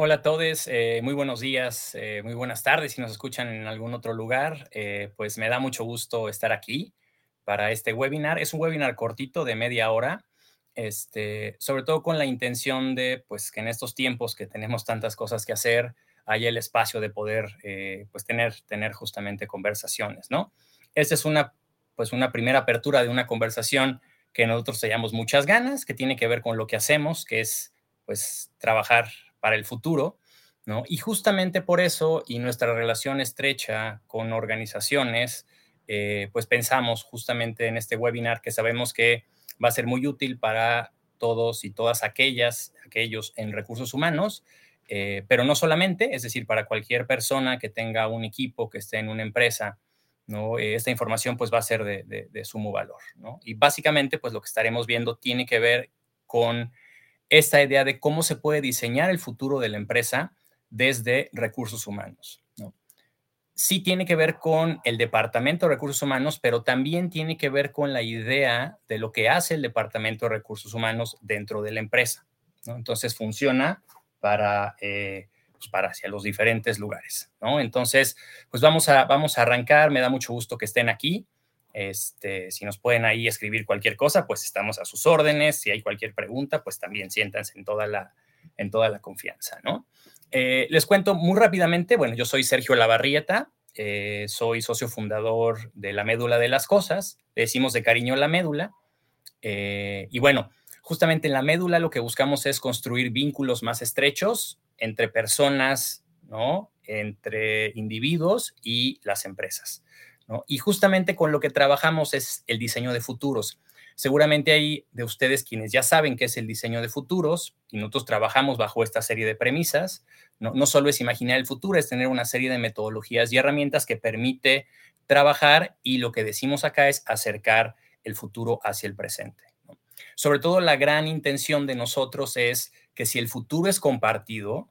Hola a todos, eh, muy buenos días, eh, muy buenas tardes si nos escuchan en algún otro lugar. Eh, pues me da mucho gusto estar aquí para este webinar. Es un webinar cortito de media hora, este, sobre todo con la intención de pues, que en estos tiempos que tenemos tantas cosas que hacer, haya el espacio de poder pues, tener, tener justamente conversaciones, ¿no? Esta es una, pues, una primera apertura de una conversación que nosotros teníamos muchas ganas, que tiene que ver con lo que hacemos, que es pues trabajar para el futuro, ¿no? Y justamente por eso y nuestra relación estrecha con organizaciones, eh, pues pensamos justamente en este webinar que sabemos que va a ser muy útil para todos y todas aquellas, aquellos en recursos humanos, eh, pero no solamente, es decir, para cualquier persona que tenga un equipo, que esté en una empresa, ¿no? Eh, esta información pues va a ser de, de, sumo valor, ¿no? Y básicamente pues lo que estaremos viendo tiene que ver con esta idea de cómo se puede diseñar el futuro de la empresa desde recursos humanos. Sí tiene que ver con el Departamento de Recursos Humanos, pero también tiene que ver con la idea de lo que hace el Departamento de Recursos Humanos dentro de la empresa. Entonces funciona para, eh, pues, para hacia los diferentes lugares. Entonces, pues vamos a, vamos a arrancar. Me da mucho gusto que estén aquí. Este, si nos pueden ahí escribir cualquier cosa, pues estamos a sus órdenes. Si hay cualquier pregunta, pues también siéntanse en toda la, en toda la confianza, ¿no? Eh, les cuento muy rápidamente, bueno, yo soy Sergio Lavarrieta, eh, soy socio fundador de la médula de las cosas, decimos de cariño la médula, eh, y bueno, justamente en la médula lo que buscamos es construir vínculos más estrechos entre personas, ¿no? Entre individuos y las empresas. Y justamente con lo que trabajamos es el diseño de futuros. Seguramente hay de ustedes quienes ya saben qué es el diseño de futuros y nosotros trabajamos bajo esta serie de premisas. No, no solo es imaginar el futuro, es tener una serie de metodologías y herramientas que permite trabajar y lo que decimos acá es acercar el futuro hacia el presente. Sobre todo la gran intención de nosotros es que si el futuro es compartido,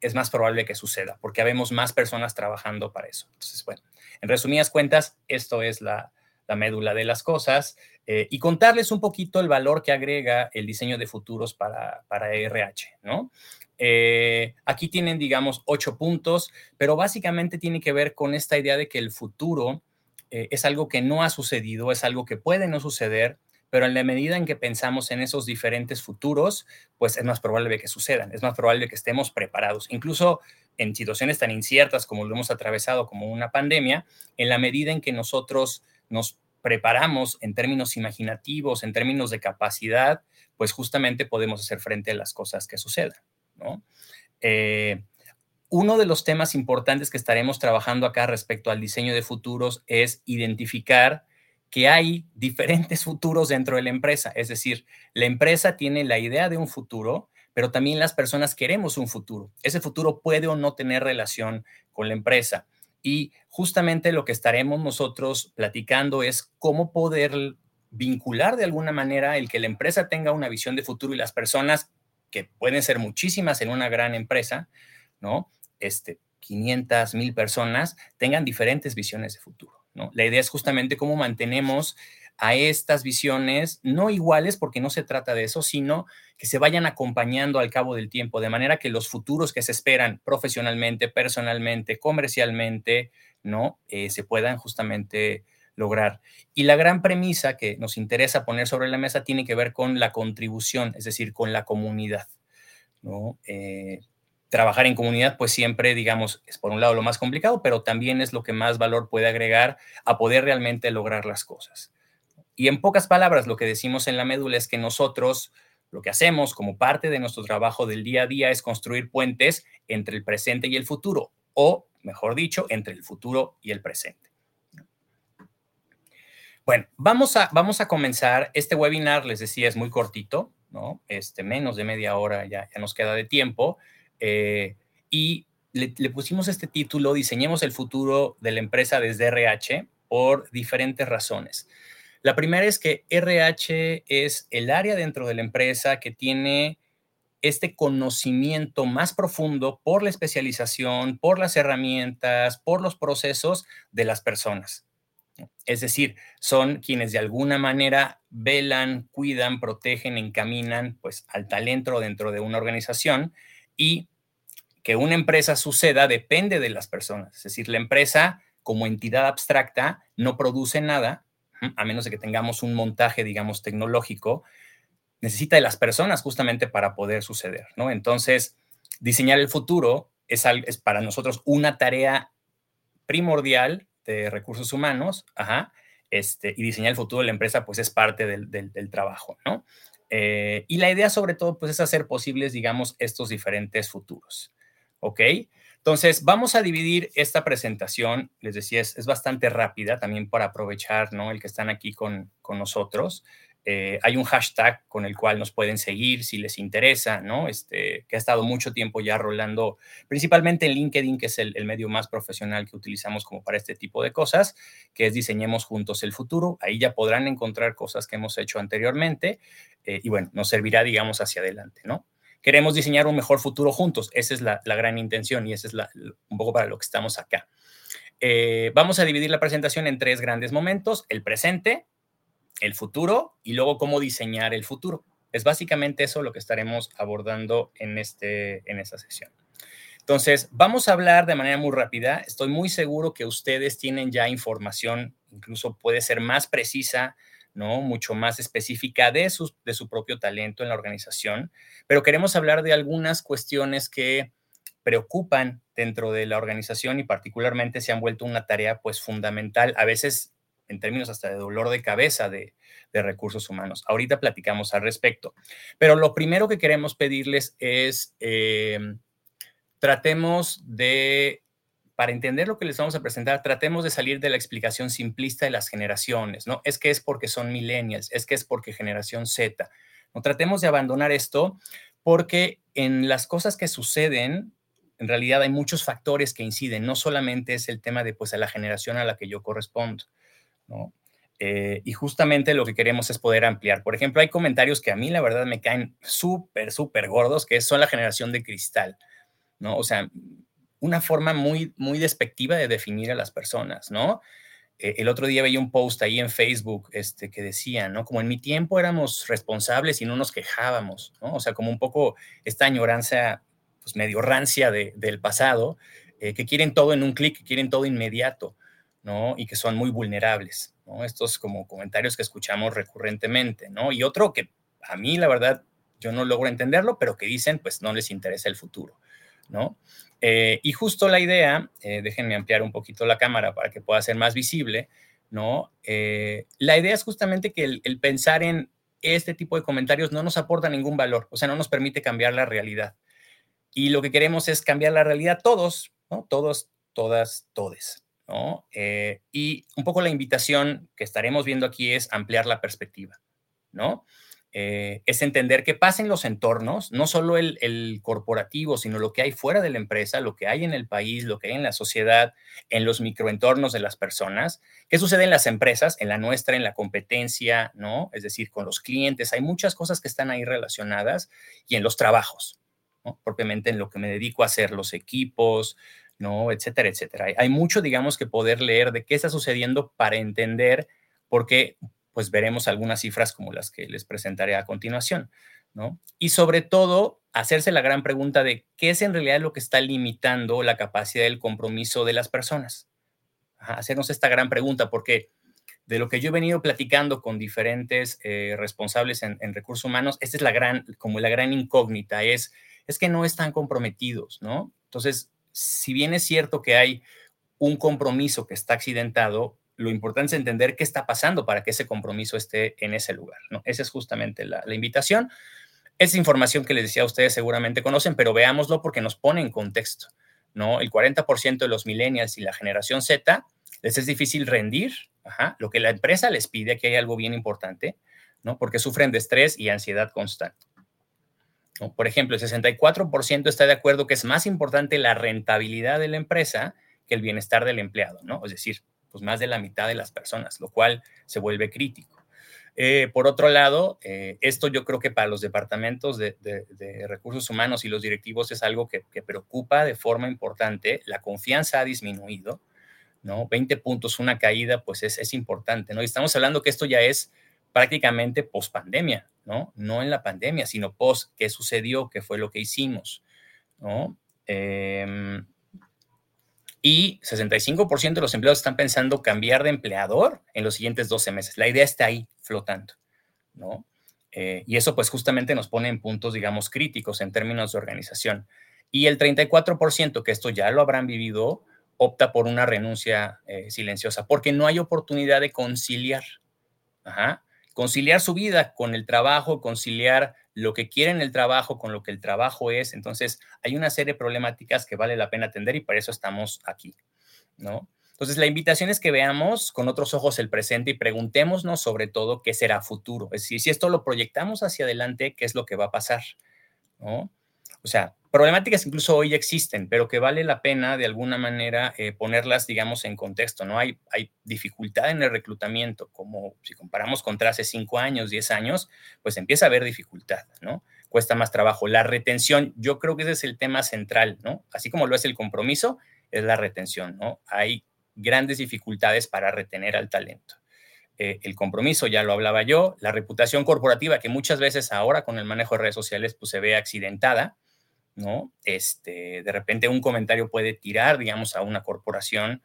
es más probable que suceda, porque habemos más personas trabajando para eso. Entonces, bueno, en resumidas cuentas, esto es la, médula de las cosas eh, y contarles un poquito el valor que agrega el diseño de futuros para, para RH, ¿no? Eh, aquí tienen, digamos, ocho puntos, pero básicamente tiene que ver con esta idea de que el futuro eh, es algo que no ha sucedido, es algo que puede no suceder, pero en la medida en que pensamos en esos diferentes futuros, pues es más probable que sucedan, es más probable que estemos preparados. Incluso en situaciones tan inciertas como lo hemos atravesado como una pandemia, en la medida en que nosotros nos preparamos en términos imaginativos, en términos de capacidad, pues justamente podemos hacer frente a las cosas que sucedan, eh, uno de los temas importantes que estaremos trabajando acá respecto al diseño de futuros es identificar que hay diferentes futuros dentro de la empresa. Es decir, la empresa tiene la idea de un futuro, pero también las personas queremos un futuro. Ese futuro puede o no tener relación con la empresa. Y justamente lo que estaremos nosotros platicando es cómo poder vincular de alguna manera el que la empresa tenga una visión de futuro y las personas, que pueden ser muchísimas en una gran empresa, ¿no? Este, 500, mil personas, tengan diferentes visiones de futuro. La idea es justamente cómo mantenemos a estas visiones no iguales, porque no se trata de eso, sino que se vayan acompañando al cabo del tiempo, de manera que los futuros que se esperan profesionalmente, personalmente, comercialmente, ¿no? Eh, se puedan justamente lograr. Y la gran premisa que nos interesa poner sobre la mesa tiene que ver con la contribución, es decir, con la comunidad, ¿no? Eh, trabajar en comunidad, pues siempre, digamos, es por un lado lo más complicado, pero también es lo que más valor puede agregar a poder realmente lograr las cosas. Y en pocas palabras, lo que decimos en la médula es que nosotros lo que hacemos como parte de nuestro trabajo del día a día es construir puentes entre el presente y el futuro, o mejor dicho, entre el futuro y el presente. Bueno, vamos a, vamos a comenzar. Este webinar, les decía, es muy cortito, ¿no? Este, menos de media hora ya, ya nos queda de tiempo. Eh, y le, pusimos este título, Diseñemos el futuro de la empresa desde RH, por diferentes razones. La primera es que RH es el área dentro de la empresa que tiene este conocimiento más profundo por la especialización, por las herramientas, por los procesos de las personas. Es decir, son quienes de alguna manera velan, cuidan, protegen, encaminan pues al talento dentro de una organización y que una empresa suceda depende de las personas. Es decir, la empresa como entidad abstracta no produce nada, a menos de que tengamos un montaje, digamos, tecnológico, necesita de las personas justamente para poder suceder, ¿no? Entonces, diseñar el futuro es, para nosotros una tarea primordial de recursos humanos, ajá, este, y diseñar el futuro de la empresa, pues es parte del, del, trabajo, ¿no? Eh, y la idea sobre todo, pues es hacer posibles, digamos, estos diferentes futuros, ¿ok? Entonces, vamos a dividir esta presentación, les decía, es, es bastante rápida también para aprovechar, ¿no? El que están aquí con, con nosotros. Eh, hay un hashtag con el cual nos pueden seguir si les interesa, ¿no? Este, que ha estado mucho tiempo ya rolando, principalmente en LinkedIn, que es el, medio más profesional que utilizamos como para este tipo de cosas, que es Diseñemos Juntos el Futuro. Ahí ya podrán encontrar cosas que hemos hecho anteriormente eh, y bueno, nos servirá, digamos, hacia adelante, ¿no? Queremos diseñar un mejor futuro juntos. Esa es la, gran intención y esa es un poco para lo que estamos acá. Eh, vamos a dividir la presentación en tres grandes momentos. El presente, el futuro y luego cómo diseñar el futuro. Es básicamente eso lo que estaremos abordando en, este, en esta sesión. Entonces, vamos a hablar de manera muy rápida. Estoy muy seguro que ustedes tienen ya información, incluso puede ser más precisa, ¿no? Mucho más específica de su, de su propio talento en la organización, pero queremos hablar de algunas cuestiones que preocupan dentro de la organización y particularmente se han vuelto una tarea pues fundamental, a veces en términos hasta de dolor de cabeza de, recursos humanos. Ahorita platicamos al respecto. Pero lo primero que queremos pedirles es, eh, tratemos de, para entender lo que les vamos a presentar, tratemos de salir de la explicación simplista de las generaciones, ¿no? Es que es porque son millennials, es que es porque generación Z. No tratemos de abandonar esto porque en las cosas que suceden, en realidad hay muchos factores que inciden, no solamente es el tema de pues a la generación a la que yo correspondo. Eh, y justamente lo que queremos es poder ampliar. Por ejemplo, hay comentarios que a mí la verdad me caen súper, súper gordos, que son la generación de cristal, ¿no? O sea, una forma muy, muy despectiva de definir a las personas, ¿no? Eh, el otro día veía un post ahí en Facebook este, que decía, ¿no? Como en mi tiempo éramos responsables y no nos quejábamos, ¿no? O sea, como un poco esta añoranza, pues medio rancia del pasado, eh, que quieren todo en un clic, quieren todo inmediato. ¿No? Y que son muy vulnerables. Estos como comentarios que escuchamos recurrentemente. Y otro que a mí, la verdad, yo no logro entenderlo, pero que dicen, pues no les interesa el futuro. Eh, y justo la idea, eh, déjenme ampliar un poquito la cámara para que pueda ser más visible. Eh, la idea es justamente que el, el, pensar en este tipo de comentarios no nos aporta ningún valor, o sea, no nos permite cambiar la realidad. Y lo que queremos es cambiar la realidad todos, ¿no? Todos, todas, todes, Eh, y un poco la invitación que estaremos viendo aquí es ampliar la perspectiva, ¿no? Eh, es entender qué pasa en los entornos, no solo el, corporativo, sino lo que hay fuera de la empresa, lo que hay en el país, lo que hay en la sociedad, en los microentornos de las personas, qué sucede en las empresas, en la nuestra, en la competencia, ¿no? Es decir, con los clientes, hay muchas cosas que están ahí relacionadas y en los trabajos. Propiamente en lo que me dedico a hacer, los equipos, ¿no? Etcétera, etcétera. Hay, mucho, digamos, que poder leer de qué está sucediendo para entender por qué, pues veremos algunas cifras como las que les presentaré a continuación, ¿no? Y sobre todo, hacerse la gran pregunta de qué es en realidad lo que está limitando la capacidad del compromiso de las personas. hacernos esta gran pregunta, porque de lo que yo he venido platicando con diferentes eh, responsables en, en, recursos humanos, esta es la gran, como la gran incógnita, es, es que no están comprometidos, ¿no? Entonces, si bien es cierto que hay un compromiso que está accidentado, lo importante es entender qué está pasando para que ese compromiso esté en ese lugar. ¿no? Esa es justamente la, invitación. Es información que les decía a ustedes seguramente conocen, pero veámoslo porque nos pone en contexto. ¿no? El 40% de los millennials y la generación Z les es difícil rendir lo que la empresa les pide, aquí hay algo bien importante, ¿no? porque sufren de estrés y ansiedad constante. Por ejemplo, el 64% está de acuerdo que es más importante la rentabilidad de la empresa que el bienestar del empleado, ¿no? Es decir, pues más de la mitad de las personas, lo cual se vuelve crítico. Eh, por otro lado, eh, esto yo creo que para los departamentos de, recursos humanos y los directivos es algo que, preocupa de forma importante. La confianza ha disminuido, ¿no? 20 puntos, una caída, pues es, es importante, ¿no? Y estamos hablando que esto ya es prácticamente post pandemia, ¿no? No en la pandemia, sino post qué sucedió, qué fue lo que hicimos, ¿no? Em, y 65% de los empleados están pensando cambiar de empleador en los siguientes 12 meses. La idea está ahí flotando, ¿no? Eh, y eso pues justamente nos pone en puntos, digamos, críticos en términos de organización. Y el 34%, que esto ya lo habrán vivido, opta por una renuncia eh, silenciosa, porque no hay oportunidad de conciliar. Conciliar su vida con el trabajo, conciliar lo que quiere en el trabajo con lo que el trabajo es. Entonces, hay una serie de problemáticas que vale la pena atender y para eso estamos aquí, ¿no? Entonces, la invitación es que veamos con otros ojos el presente y preguntémonos sobre todo qué será futuro. Es decir, si esto lo proyectamos hacia adelante, ¿qué es lo que va a pasar? ¿No? O sea, problemáticas incluso hoy existen, pero que vale la pena de alguna manera eh, ponerlas, digamos, en contexto, ¿no? Hay, hay dificultad en el reclutamiento, como si comparamos contra hace cinco años, diez años, pues empieza a haber dificultad, ¿no? Cuesta más trabajo. La retención, yo creo que ese es el tema central, ¿no? Así como lo es el compromiso, es la retención, ¿no? Hay grandes dificultades para retener al talento. Eh, el compromiso, ya lo hablaba yo, la reputación corporativa, que muchas veces ahora con el manejo de redes sociales, pues se ve accidentada, ¿no? Este, de repente un comentario puede tirar, digamos, a una corporación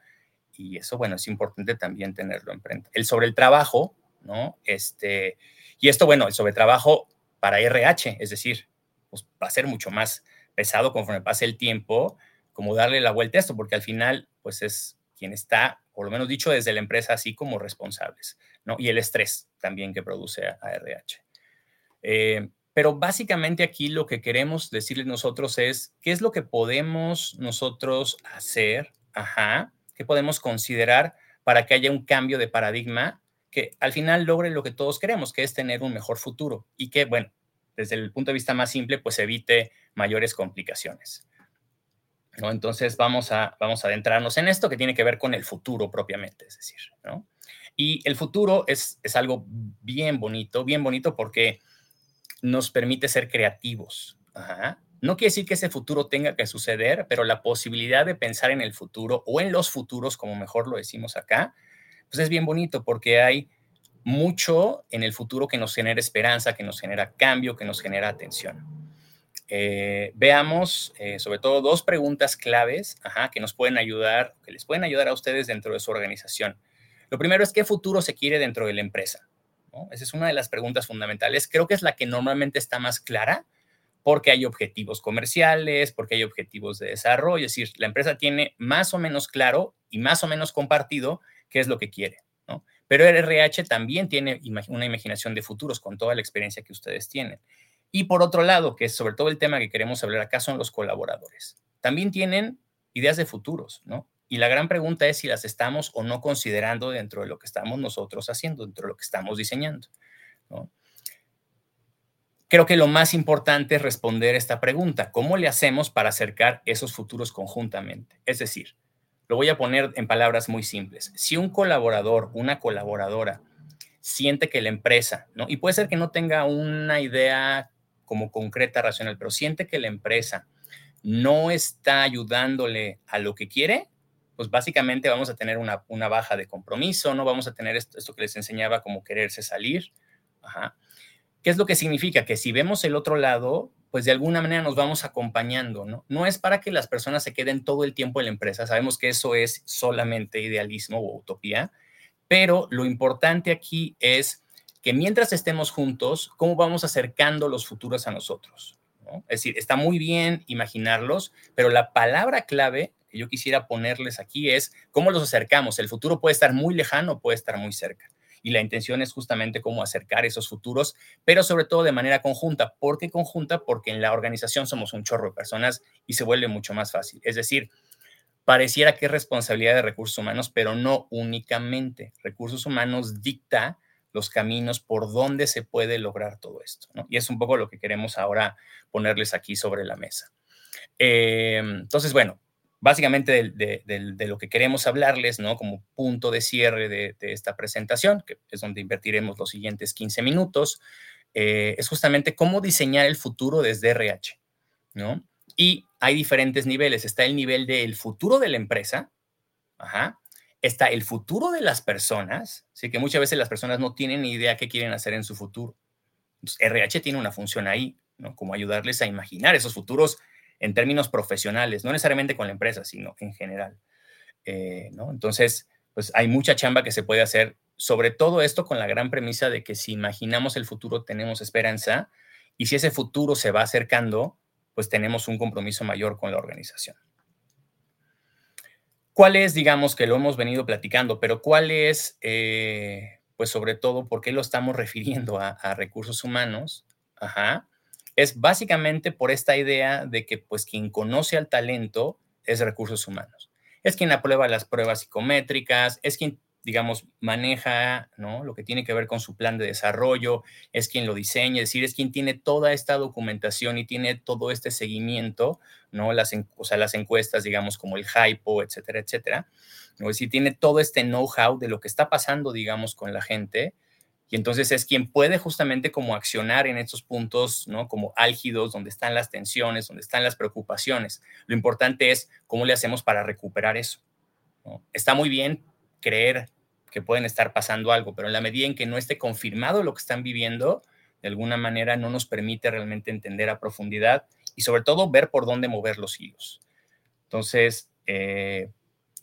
y eso, bueno, es importante también tenerlo en frente. El sobre el trabajo, ¿no? Este, y esto, bueno, el sobre trabajo para RH, es decir, pues va a ser mucho más pesado conforme pase el tiempo, como darle la vuelta a esto, porque al final, pues es quien está, por lo menos dicho, desde la empresa, así como responsables, ¿no? Y el estrés también que produce a, RH. Eh, pero básicamente aquí lo que queremos decirles nosotros es qué es lo que podemos nosotros hacer, ajá, qué podemos considerar para que haya un cambio de paradigma que al final logre lo que todos queremos, que es tener un mejor futuro y que, bueno, desde el punto de vista más simple, pues evite mayores complicaciones. ¿no? Entonces vamos a, vamos a adentrarnos en esto que tiene que ver con el futuro propiamente, es decir, ¿no? Y el futuro es, es algo bien bonito, bien bonito porque nos permite ser creativos. No quiere decir que ese futuro tenga que suceder, pero la posibilidad de pensar en el futuro o en los futuros, como mejor lo decimos acá, pues es bien bonito porque hay mucho en el futuro que nos genera esperanza, que nos genera cambio, que nos genera atención. Eh, veamos eh, sobre todo dos preguntas claves que nos pueden ayudar, que les pueden ayudar a ustedes dentro de su organización. Lo primero es qué futuro se quiere dentro de la empresa. Esa es una de las preguntas fundamentales. Creo que es la que normalmente está más clara porque hay objetivos comerciales, porque hay objetivos de desarrollo. Es decir, la empresa tiene más o menos claro y más o menos compartido qué es lo que quiere. Pero el RH también tiene una imaginación de futuros con toda la experiencia que ustedes tienen. Y por otro lado, que es sobre todo el tema que queremos hablar acá, son los colaboradores. También tienen ideas de futuros, ¿no? Y la gran pregunta es si las estamos o no considerando dentro de lo que estamos nosotros haciendo, dentro de lo que estamos diseñando. Creo que lo más importante es responder esta pregunta. ¿Cómo le hacemos para acercar esos futuros conjuntamente? Es decir, lo voy a poner en palabras muy simples. Si un colaborador, una colaboradora, siente que la empresa, ¿no? y puede ser que no tenga una idea como concreta, racional, pero siente que la empresa no está ayudándole a lo que quiere, pues básicamente vamos a tener una, baja de compromiso, no vamos a tener esto, que les enseñaba como quererse salir. ¿Qué es lo que significa? Que si vemos el otro lado, pues de alguna manera nos vamos acompañando, ¿no? No es para que las personas se queden todo el tiempo en la empresa, sabemos que eso es solamente idealismo o utopía, pero lo importante aquí es que mientras estemos juntos, ¿cómo vamos acercando los futuros a nosotros? Es decir, está muy bien imaginarlos, pero la palabra clave que yo quisiera ponerles aquí es cómo los acercamos. El futuro puede estar muy lejano, puede estar muy cerca. Y la intención es justamente cómo acercar esos futuros, pero sobre todo de manera conjunta. ¿Por qué conjunta? Porque en la organización somos un chorro de personas y se vuelve mucho más fácil. Es decir, pareciera que es responsabilidad de recursos humanos, pero no únicamente. Recursos humanos dicta los caminos por donde se puede lograr todo esto. Y es un poco lo que queremos ahora ponerles aquí sobre la mesa. Eh, entonces, bueno, básicamente de, lo que queremos hablarles, ¿no? Como punto de cierre de, esta presentación, que es donde invertiremos los siguientes 15 minutos, eh, es justamente cómo diseñar el futuro desde RH, ¿no? Y hay diferentes niveles. Está el nivel del futuro de la empresa. Está el futuro de las personas, así que muchas veces las personas no tienen ni idea qué quieren hacer en su futuro. RH tiene una función ahí, ¿no? Como ayudarles a imaginar esos futuros en términos profesionales, no necesariamente con la empresa, sino en general. Eh, ¿no? Entonces, pues hay mucha chamba que se puede hacer, sobre todo esto con la gran premisa de que si imaginamos el futuro tenemos esperanza y si ese futuro se va acercando, pues tenemos un compromiso mayor con la organización. ¿Cuál es, digamos, que lo hemos venido platicando, pero cuál es, eh, pues sobre todo, por qué lo estamos refiriendo a, a recursos humanos? Ajá es básicamente por esta idea de que pues quien conoce al talento es recursos humanos. Es quien aprueba las pruebas psicométricas, es quien, digamos, maneja ¿no? lo que tiene que ver con su plan de desarrollo, es quien lo diseña, es decir, es quien tiene toda esta documentación y tiene todo este seguimiento, ¿no? Las, o sea, las encuestas, digamos, como el HIPO, etcétera, etcétera. Es decir, tiene todo este know-how de lo que está pasando, digamos, con la gente y entonces es quien puede justamente como accionar en estos puntos, ¿no? Como álgidos, donde están las tensiones, donde están las preocupaciones. Lo importante es cómo le hacemos para recuperar eso. Está muy bien creer que pueden estar pasando algo, pero en la medida en que no esté confirmado lo que están viviendo, de alguna manera no nos permite realmente entender a profundidad y sobre todo ver por dónde mover los hilos. Entonces, eh,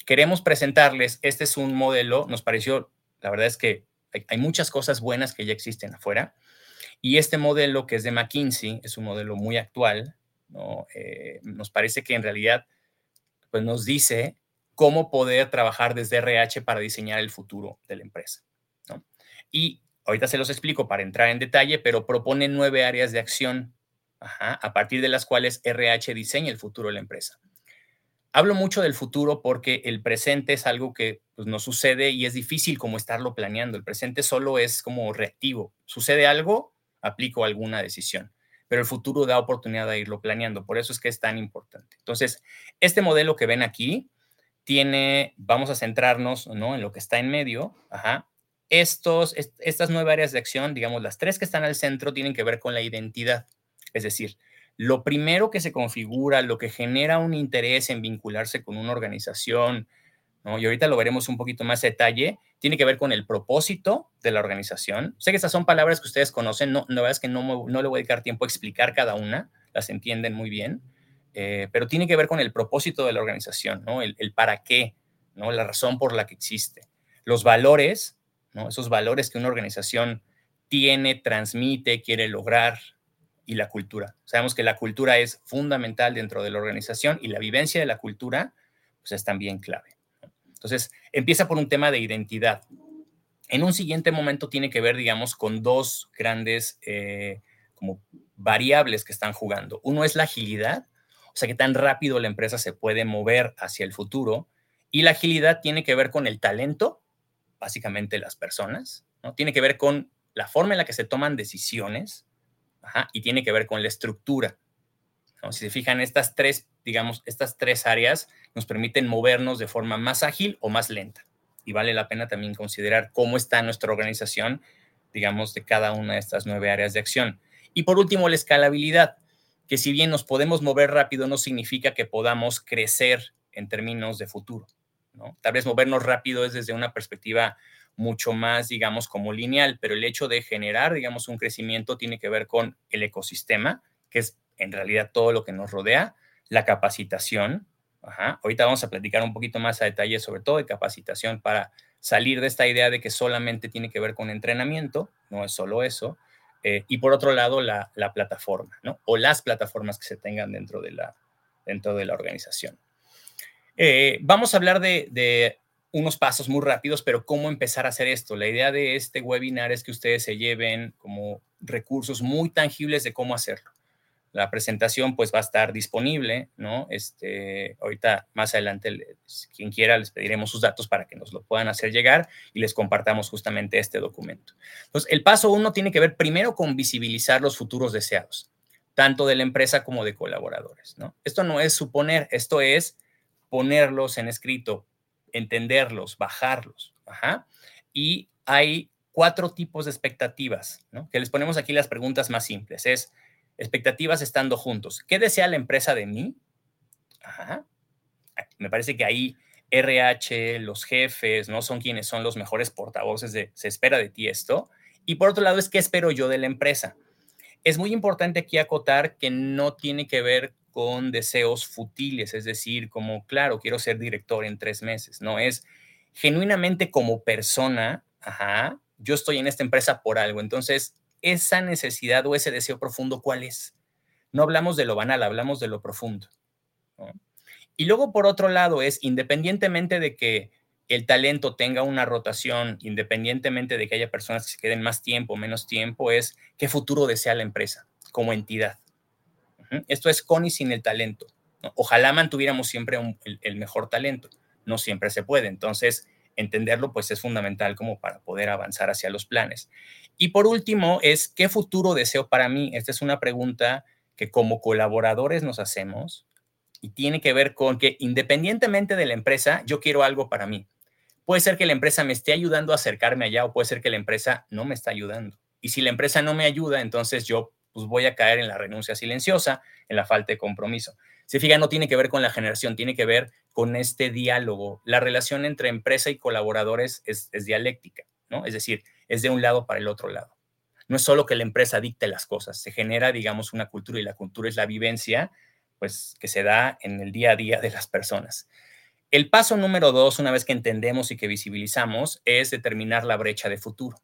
queremos presentarles, este es un modelo, nos pareció, la verdad es que hay, muchas cosas buenas que ya existen afuera. Y este modelo que es de McKinsey es un modelo muy actual. Eh, nos parece que en realidad pues nos dice cómo poder trabajar desde RH para diseñar el futuro de la empresa. Y ahorita se los explico para entrar en detalle, pero propone nueve áreas de acción a partir de las cuales RH diseña el futuro de la empresa. Hablo mucho del futuro porque el presente es algo que pues, no sucede y es difícil como estarlo planeando. El presente solo es como reactivo. Sucede algo, aplico alguna decisión, pero el futuro da oportunidad de irlo planeando. Por eso es que es tan importante. Entonces, este modelo que ven aquí tiene, vamos a centrarnos ¿no? en lo que está en medio. Ajá. Estos, estas nueve áreas de acción, digamos, las tres que están al centro tienen que ver con la identidad. Es decir, lo primero que se configura, lo que genera un interés en vincularse con una organización, ¿no? y ahorita lo veremos un poquito más detalle, tiene que ver con el propósito de la organización. Sé que estas son palabras que ustedes conocen, no, la verdad es que no, no le voy a dedicar tiempo a explicar cada una, las entienden muy bien, eh, pero tiene que ver con el propósito de la organización, ¿no? el, el para qué, ¿no? la razón por la que existe. Los valores, ¿no? esos valores que una organización tiene, transmite, quiere lograr, y la cultura. Sabemos que la cultura es fundamental dentro de la organización y la vivencia de la cultura pues, es también clave. Entonces, empieza por un tema de identidad. En un siguiente momento tiene que ver, digamos, con dos grandes eh, como variables que están jugando. Uno es la agilidad, o sea, que tan rápido la empresa se puede mover hacia el futuro. Y la agilidad tiene que ver con el talento, básicamente las personas, ¿no? Tiene que ver con la forma en la que se toman decisiones, y tiene que ver con la estructura. Si se fijan, estas tres, digamos, estas tres áreas nos permiten movernos de forma más ágil o más lenta. Y vale la pena también considerar cómo está nuestra organización, digamos, de cada una de estas nueve áreas de acción. Y por último, la escalabilidad, que si bien nos podemos mover rápido, no significa que podamos crecer en términos de futuro. Tal vez movernos rápido es desde una perspectiva mucho más, digamos, como lineal, pero el hecho de generar, digamos, un crecimiento tiene que ver con el ecosistema, que es en realidad todo lo que nos rodea, la capacitación. Ahorita vamos a platicar un poquito más a detalle sobre todo de capacitación para salir de esta idea de que solamente tiene que ver con entrenamiento, no es solo eso. Eh, y por otro lado, la, plataforma, ¿no? O las plataformas que se tengan dentro de la, dentro de la organización. Eh, vamos a hablar de, unos pasos muy rápidos, pero cómo empezar a hacer esto. La idea de este webinar es que ustedes se lleven como recursos muy tangibles de cómo hacerlo. La presentación pues va a estar disponible, ¿no? Este, ahorita más adelante, quien quiera, les pediremos sus datos para que nos lo puedan hacer llegar y les compartamos justamente este documento. Entonces, el paso uno tiene que ver primero con visibilizar los futuros deseados, tanto de la empresa como de colaboradores, ¿no? Esto no es suponer, esto es ponerlos en escrito, entenderlos, bajarlos. Y hay cuatro tipos de expectativas, ¿no? que les ponemos aquí las preguntas más simples. Es expectativas estando juntos. ¿Qué desea la empresa de mí? Me parece que ahí RH, los jefes, ¿no? Son quienes son los mejores portavoces de se espera de ti esto. Y por otro lado es qué espero yo de la empresa. Es muy importante aquí acotar que no tiene que ver con deseos futiles, es decir, como, claro, quiero ser director en tres meses, no, es genuinamente como persona, ajá, yo estoy en esta empresa por algo, entonces, esa necesidad o ese deseo profundo, ¿cuál es? No hablamos de lo banal, hablamos de lo profundo. Y luego, por otro lado, es independientemente de que el talento tenga una rotación, independientemente de que haya personas que se queden más tiempo o menos tiempo, es qué futuro desea la empresa como entidad. Esto es con y sin el talento. Ojalá mantuviéramos siempre el, mejor talento. No siempre se puede. Entonces, entenderlo pues es fundamental como para poder avanzar hacia los planes. Y por último, es ¿qué futuro deseo para mí? Esta es una pregunta que como colaboradores nos hacemos y tiene que ver con que independientemente de la empresa, yo quiero algo para mí. Puede ser que la empresa me esté ayudando a acercarme allá o puede ser que la empresa no me está ayudando. Y si la empresa no me ayuda, entonces yo pues voy a caer en la renuncia silenciosa, en la falta de compromiso. Se fija, no tiene que ver con la generación, tiene que ver con este diálogo. La relación entre empresa y colaboradores es, es dialéctica, ¿no? Es decir, es de un lado para el otro lado. No es solo que la empresa dicte las cosas, se genera, digamos, una cultura y la cultura es la vivencia, pues, que se da en el día a día de las personas. El paso número dos, una vez que entendemos y que visibilizamos, es determinar la brecha de futuro.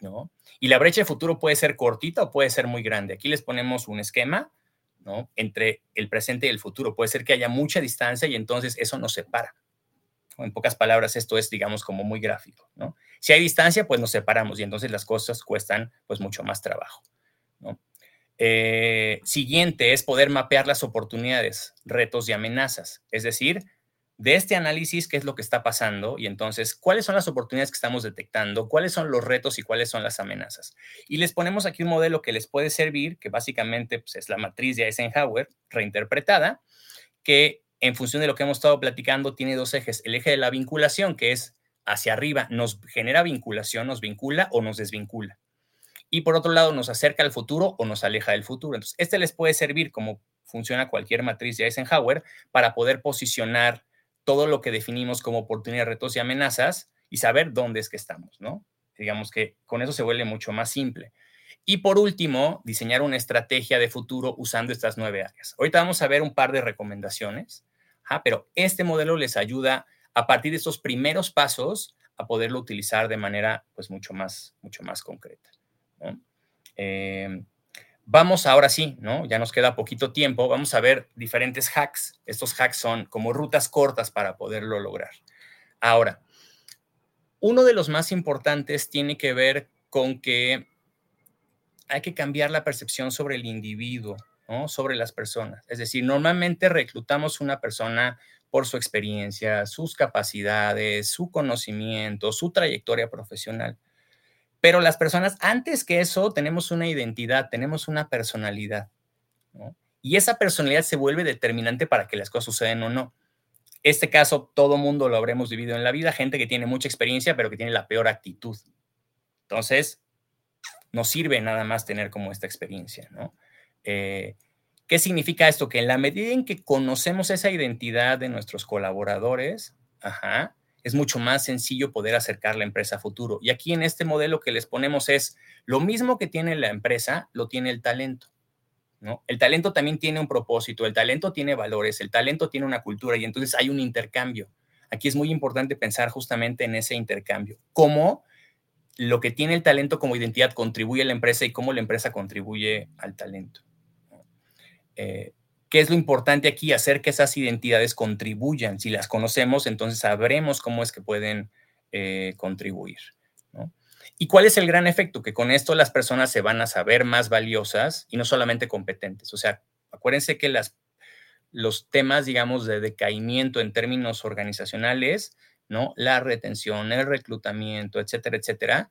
¿no? Y la brecha de futuro puede ser cortita o puede ser muy grande. Aquí les ponemos un esquema ¿no? entre el presente y el futuro. Puede ser que haya mucha distancia y entonces eso nos separa. En pocas palabras, esto es, digamos, como muy gráfico. ¿no? Si hay distancia, pues nos separamos y entonces las cosas cuestan pues mucho más trabajo. ¿no? Eh, siguiente es poder mapear las oportunidades, retos y amenazas. Es decir, de este análisis, qué es lo que está pasando y entonces cuáles son las oportunidades que estamos detectando, cuáles son los retos y cuáles son las amenazas. Y les ponemos aquí un modelo que les puede servir, que básicamente pues, es la matriz de Eisenhower reinterpretada, que en función de lo que hemos estado platicando tiene dos ejes. El eje de la vinculación, que es hacia arriba, nos genera vinculación, nos vincula o nos desvincula. Y por otro lado, nos acerca al futuro o nos aleja del futuro. Entonces, este les puede servir como funciona cualquier matriz de Eisenhower para poder posicionar todo lo que definimos como oportunidades, retos y amenazas y saber dónde es que estamos, ¿no? Digamos que con eso se vuelve mucho más simple. Y por último, diseñar una estrategia de futuro usando estas nueve áreas. Ahorita vamos a ver un par de recomendaciones, pero este modelo les ayuda a partir de estos primeros pasos a poderlo utilizar de manera pues mucho más, mucho más concreta. ¿no? Eh, Vamos ahora sí, ¿no? Ya nos queda poquito tiempo, vamos a ver diferentes hacks. Estos hacks son como rutas cortas para poderlo lograr. Ahora, uno de los más importantes tiene que ver con que hay que cambiar la percepción sobre el individuo, ¿no? Sobre las personas. Es decir, normalmente reclutamos una persona por su experiencia, sus capacidades, su conocimiento, su trayectoria profesional. Pero las personas, antes que eso, tenemos una identidad, tenemos una personalidad. Y esa personalidad se vuelve determinante para que las cosas sucedan o no. Este caso, todo mundo lo habremos vivido en la vida, gente que tiene mucha experiencia, pero que tiene la peor actitud. Entonces, no sirve nada más tener como esta experiencia, ¿no? Eh, ¿Qué significa esto? Que en la medida en que conocemos esa identidad de nuestros colaboradores, ajá, es mucho más sencillo poder acercar la empresa a futuro. Y aquí en este modelo que les ponemos es lo mismo que tiene la empresa, lo tiene el talento. ¿no? El talento también tiene un propósito, el talento tiene valores, el talento tiene una cultura y entonces hay un intercambio. Aquí es muy importante pensar justamente en ese intercambio. Cómo lo que tiene el talento como identidad contribuye a la empresa y cómo la empresa contribuye al talento. Eh, ¿Qué es lo importante aquí? Hacer que esas identidades contribuyan. Si las conocemos, entonces sabremos cómo es que pueden eh, contribuir. ¿Y cuál es el gran efecto? Que con esto las personas se van a saber más valiosas y no solamente competentes. O sea, acuérdense que las, los temas, digamos, de decaimiento en términos organizacionales, ¿no? La retención, el reclutamiento, etcétera, etcétera,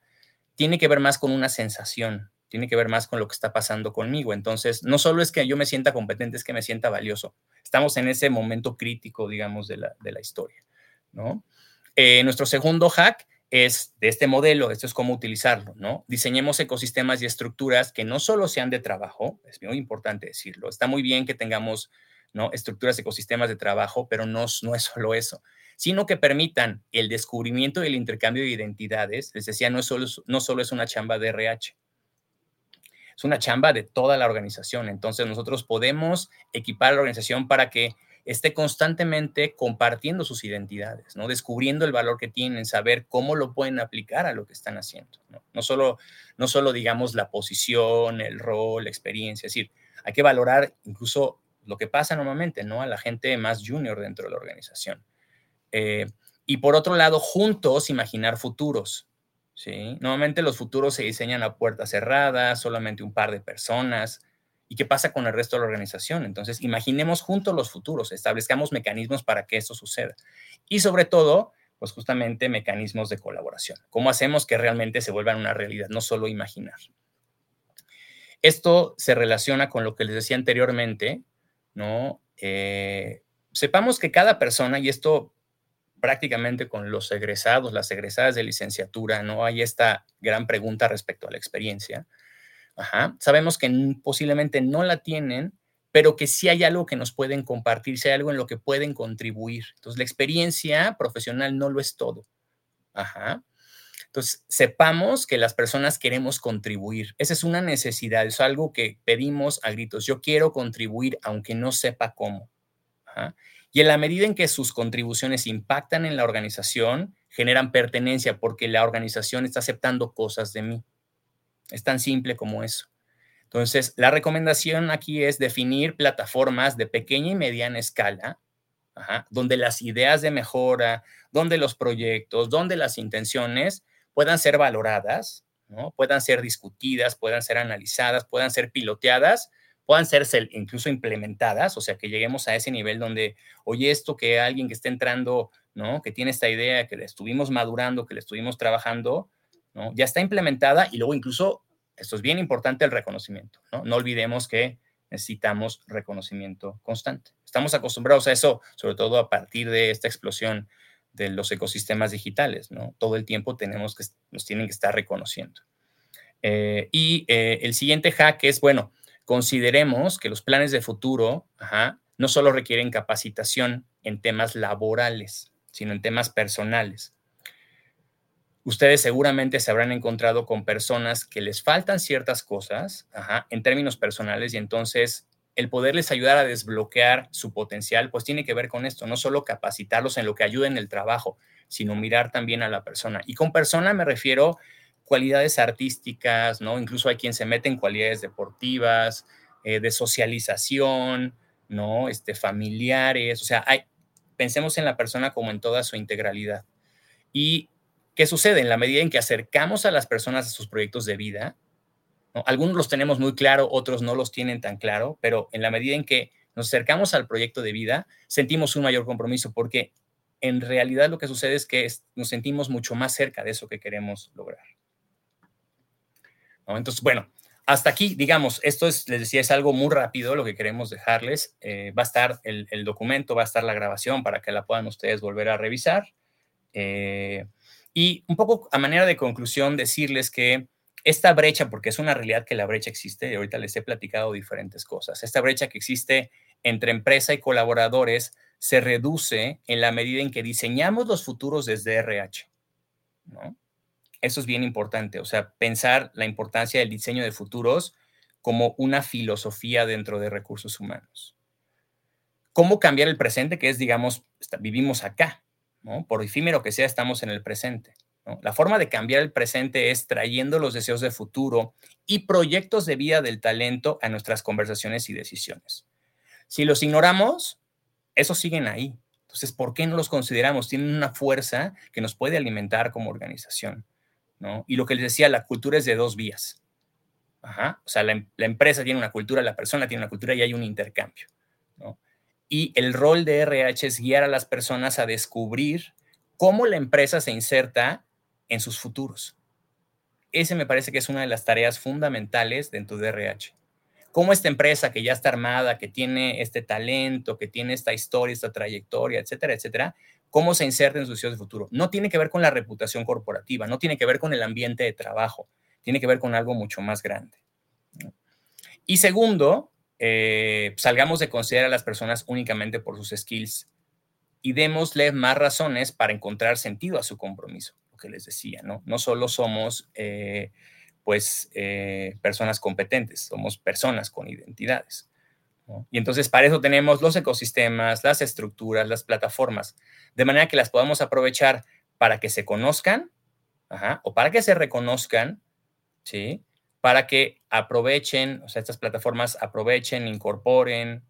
tiene que ver más con una sensación, tiene que ver más con lo que está pasando conmigo. Entonces, no solo es que yo me sienta competente, es que me sienta valioso. Estamos en ese momento crítico, digamos, de la, de la historia, ¿no? Eh, nuestro segundo hack es de este modelo, esto es cómo utilizarlo, ¿no? Diseñemos ecosistemas y estructuras que no solo sean de trabajo, es muy importante decirlo, está muy bien que tengamos, ¿no? Estructuras, ecosistemas de trabajo, pero no, no es solo eso, sino que permitan el descubrimiento y el intercambio de identidades, les decía, no, solo, no solo es una chamba de RH, es una chamba de toda la organización. Entonces nosotros podemos equipar a la organización para que esté constantemente compartiendo sus identidades, ¿no? Descubriendo el valor que tienen, saber cómo lo pueden aplicar a lo que están haciendo, ¿no? Solo, no solo digamos, la posición, el rol, la experiencia, es decir, hay que valorar incluso lo que pasa normalmente, ¿no? A la gente más junior dentro de la organización. Eh, y por otro lado, juntos imaginar futuros, ¿sí? Normalmente los futuros se diseñan a puertas cerradas, solamente un par de personas, ¿Y qué pasa con el resto de la organización? Entonces, imaginemos juntos los futuros, establezcamos mecanismos para que esto suceda. Y sobre todo, pues justamente mecanismos de colaboración. ¿Cómo hacemos que realmente se vuelvan una realidad, no solo imaginar? Esto se relaciona con lo que les decía anteriormente, ¿no? Eh, sepamos que cada persona, y esto prácticamente con los egresados, las egresadas de licenciatura, ¿no? Hay esta gran pregunta respecto a la experiencia. Sabemos que posiblemente no la tienen, pero que sí hay algo que nos pueden compartir, si hay algo en lo que pueden contribuir. Entonces, la experiencia profesional no lo es todo. Entonces, sepamos que las personas queremos contribuir. Esa es una necesidad, es algo que pedimos a gritos. Yo quiero contribuir, aunque no sepa cómo. Y en la medida en que sus contribuciones impactan en la organización, generan pertenencia porque la organización está aceptando cosas de mí. Es tan simple como eso. Entonces, la recomendación aquí es definir plataformas de pequeña y mediana escala, donde las ideas de mejora, donde los proyectos, donde las intenciones puedan ser valoradas, ¿no? puedan ser discutidas, puedan ser analizadas, puedan ser piloteadas, puedan ser incluso implementadas, o sea, que lleguemos a ese nivel donde, oye, esto que alguien que está entrando, ¿no? que tiene esta idea, que le estuvimos madurando, que le estuvimos trabajando, ya está implementada y luego incluso, esto es bien importante, el reconocimiento, ¿no? No olvidemos que necesitamos reconocimiento constante. Estamos acostumbrados a eso, sobre todo a partir de esta explosión de los ecosistemas digitales, ¿no? Todo el tiempo tenemos que, nos tienen que estar reconociendo. Eh, y eh, el siguiente hack es, bueno, consideremos que los planes de futuro no solo requieren capacitación en temas laborales, sino en temas personales ustedes seguramente se habrán encontrado con personas que les faltan ciertas cosas en términos personales y entonces el poderles ayudar a desbloquear su potencial, pues tiene que ver con esto, no solo capacitarlos en lo que ayuda en el trabajo, sino mirar también a la persona. Y con persona me refiero cualidades artísticas, ¿no? Incluso hay quien se mete en cualidades deportivas, eh, de socialización, ¿no? Este, familiares, o sea, hay, pensemos en la persona como en toda su integralidad. Y ¿Qué sucede? En la medida en que acercamos a las personas a sus proyectos de vida, algunos los tenemos muy claro, otros no los tienen tan claro, pero en la medida en que nos acercamos al proyecto de vida, sentimos un mayor compromiso porque en realidad lo que sucede es que nos sentimos mucho más cerca de eso que queremos lograr. Entonces, bueno, hasta aquí, digamos, esto es, les decía, es algo muy rápido lo que queremos dejarles. Eh, va a estar el, documento, va a estar la grabación para que la puedan ustedes volver a revisar. Eh, y un poco a manera de conclusión, decirles que esta brecha, porque es una realidad que la brecha existe, y ahorita les he platicado diferentes cosas, esta brecha que existe entre empresa y colaboradores se reduce en la medida en que diseñamos los futuros desde RH. ¿no? Eso es bien importante, o sea, pensar la importancia del diseño de futuros como una filosofía dentro de recursos humanos. ¿Cómo cambiar el presente, que es, digamos, vivimos acá? Por efímero que sea, estamos en el presente. La forma de cambiar el presente es trayendo los deseos de futuro y proyectos de vida del talento a nuestras conversaciones y decisiones. Si los ignoramos, esos siguen ahí. Entonces, ¿por qué no los consideramos? Tienen una fuerza que nos puede alimentar como organización. Y lo que les decía, la cultura es de dos vías. O sea, la, la, empresa tiene una cultura, la persona tiene una cultura y hay un intercambio. ¿no? y el rol de RH es guiar a las personas a descubrir cómo la empresa se inserta en sus futuros. Ese me parece que es una de las tareas fundamentales dentro de RH. Cómo esta empresa que ya está armada, que tiene este talento, que tiene esta historia, esta trayectoria, etcétera, etcétera, cómo se inserta en sus de futuro. No tiene que ver con la reputación corporativa, no tiene que ver con el ambiente de trabajo, tiene que ver con algo mucho más grande. Y segundo, eh, salgamos de considerar a las personas únicamente por sus skills y démosle más razones para encontrar sentido a su compromiso, lo que les decía, ¿no? No solo somos, eh, pues eh, personas competentes, somos personas con identidades. Y entonces para eso tenemos los ecosistemas, las estructuras, las plataformas, de manera que las podamos aprovechar para que se conozcan o para que se reconozcan, ¿sí? Para que aprovechen, o sea, estas plataformas aprovechen, incorporen,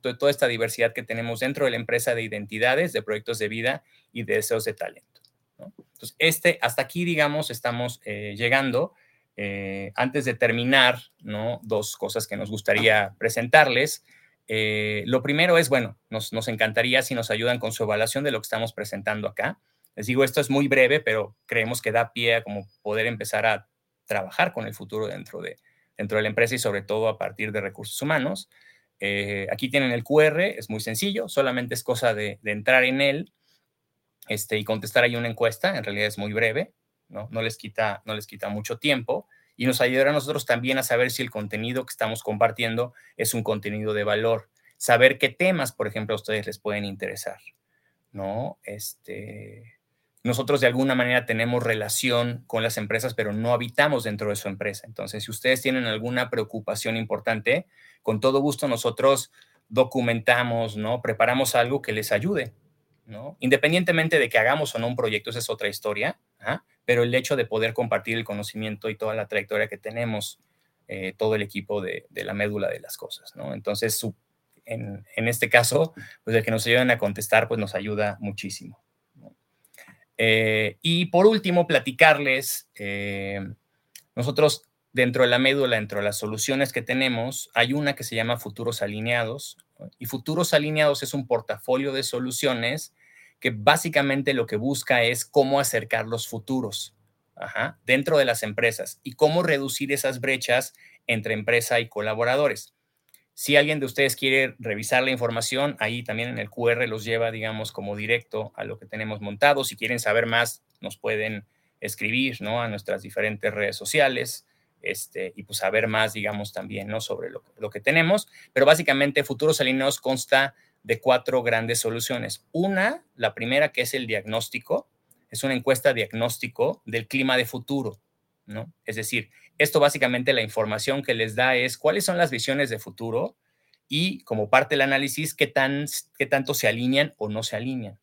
toda esta diversidad que tenemos dentro de la empresa de identidades, de proyectos de vida y de deseos de talento. Entonces, este, hasta aquí, digamos, estamos eh, llegando. Eh, antes de terminar, ¿no? Dos cosas que nos gustaría presentarles. Eh, lo primero es, bueno, nos, nos, encantaría si nos ayudan con su evaluación de lo que estamos presentando acá. Les digo, esto es muy breve, pero creemos que da pie a como poder empezar a trabajar con el futuro dentro de, dentro de la empresa y sobre todo a partir de recursos humanos. Eh, aquí tienen el QR, es muy sencillo, solamente es cosa de, de entrar en él este, y contestar ahí una encuesta, en realidad es muy breve, ¿no? les, quita, no les quita mucho tiempo y nos ayudará a nosotros también a saber si el contenido que estamos compartiendo es un contenido de valor, saber qué temas, por ejemplo, a ustedes les pueden interesar, ¿no? Este, nosotros de alguna manera tenemos relación con las empresas, pero no habitamos dentro de su empresa. Entonces, si ustedes tienen alguna preocupación importante, con todo gusto nosotros documentamos, ¿no? Preparamos algo que les ayude, ¿no? Independientemente de que hagamos o no un proyecto, esa es otra historia, ¿ah? pero el hecho de poder compartir el conocimiento y toda la trayectoria que tenemos, eh, todo el equipo de, la médula de las cosas, ¿no? Entonces, en, este caso, pues el que nos ayuden a contestar, pues nos ayuda muchísimo. Eh, y por último, platicarles, eh, nosotros dentro de la médula, dentro de las soluciones que tenemos, hay una que se llama Futuros Alineados. Y Futuros Alineados es un portafolio de soluciones que básicamente lo que busca es cómo acercar los futuros dentro de las empresas y cómo reducir esas brechas entre empresa y colaboradores. Si alguien de ustedes quiere revisar la información, ahí también en el QR los lleva, digamos, como directo a lo que tenemos montado. Si quieren saber más, nos pueden escribir, ¿no? A nuestras diferentes redes sociales. Este, y pues saber más, digamos, también, ¿no? Sobre lo, lo que tenemos. Pero básicamente Futuros Alineados consta de cuatro grandes soluciones. Una, la primera que es el diagnóstico, es una encuesta diagnóstico del clima de futuro, ¿no? Es decir, esto básicamente la información que les da es cuáles son las visiones de futuro y como parte del análisis, qué, tan, qué tanto se alinean o no se alinean.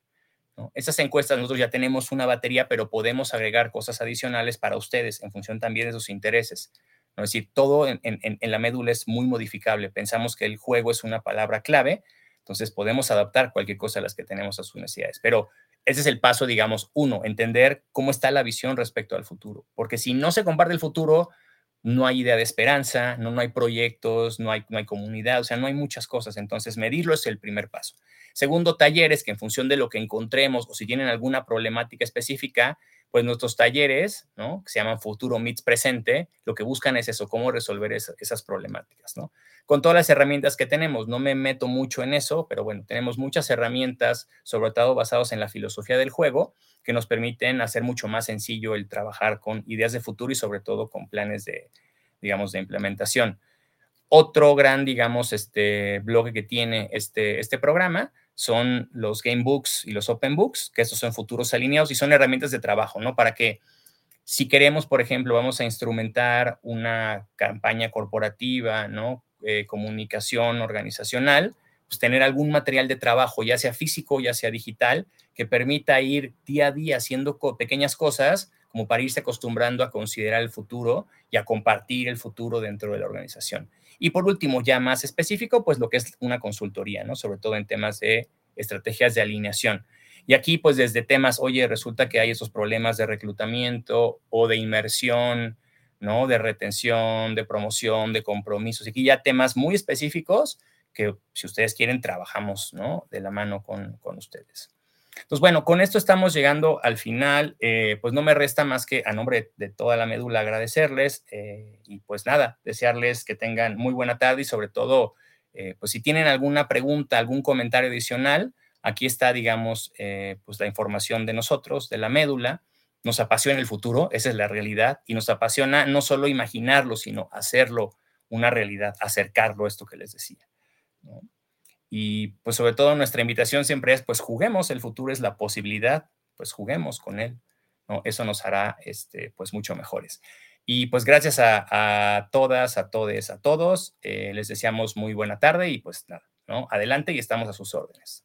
¿no? Esas encuestas nosotros ya tenemos una batería, pero podemos agregar cosas adicionales para ustedes en función también de sus intereses. ¿no? Es decir, todo en la médula es muy modificable. Pensamos que el juego es una palabra clave, entonces podemos adaptar cualquier cosa a las que tenemos a sus necesidades. Pero ese es el paso, digamos, uno, entender cómo está la visión respecto al futuro. Porque si no se comparte el futuro, no hay idea de esperanza, no, no hay proyectos, no hay, no hay comunidad, o sea, no hay muchas cosas. Entonces, medirlo es el primer paso. Segundo, talleres que en función de lo que encontremos o si tienen alguna problemática específica, pues nuestros talleres, ¿no? Que se llaman Futuro Meets Presente, lo que buscan es eso, cómo resolver esas problemáticas, ¿no? Con todas las herramientas que tenemos, no me meto mucho en eso, pero bueno, tenemos muchas herramientas, sobre todo basadas en la filosofía del juego, que nos permiten hacer mucho más sencillo el trabajar con ideas de futuro y sobre todo con planes de, digamos, de implementación. Otro gran, digamos, este bloque que tiene este, este programa son los game books y los open books, que estos son futuros alineados y son herramientas de trabajo, ¿no? Para que si queremos, por ejemplo, vamos a instrumentar una campaña corporativa, ¿no? Eh, comunicación organizacional, pues tener algún material de trabajo, ya sea físico, ya sea digital, que permita ir día a día haciendo pequeñas cosas como para irse acostumbrando a considerar el futuro y a compartir el futuro dentro de la organización. Y por último, ya más específico, pues lo que es una consultoría, ¿no? Sobre todo en temas de estrategias de alineación. Y aquí, pues desde temas, oye, resulta que hay esos problemas de reclutamiento o de inmersión, ¿no? De retención, de promoción, de compromisos. Y aquí ya temas muy específicos que si ustedes quieren, trabajamos, ¿no? De la mano con, con ustedes. Entonces, bueno, con esto estamos llegando al final. Eh, pues no me resta más que a nombre de toda la médula agradecerles eh, y pues nada, desearles que tengan muy buena tarde y sobre todo, eh, pues si tienen alguna pregunta, algún comentario adicional, aquí está, digamos, pues la información de nosotros, de la médula. Nos apasiona el futuro, esa es la realidad, y nos apasiona no solo imaginarlo, sino hacerlo una realidad, acercarlo, esto que les decía. Y pues sobre todo nuestra invitación siempre es, pues juguemos, el futuro es la posibilidad, pues juguemos con él, ¿no? Eso nos hará, este, pues mucho mejores. Y pues gracias a, todas, a todos, a todos. les deseamos muy buena tarde y pues nada, ¿no? Adelante y estamos a sus órdenes.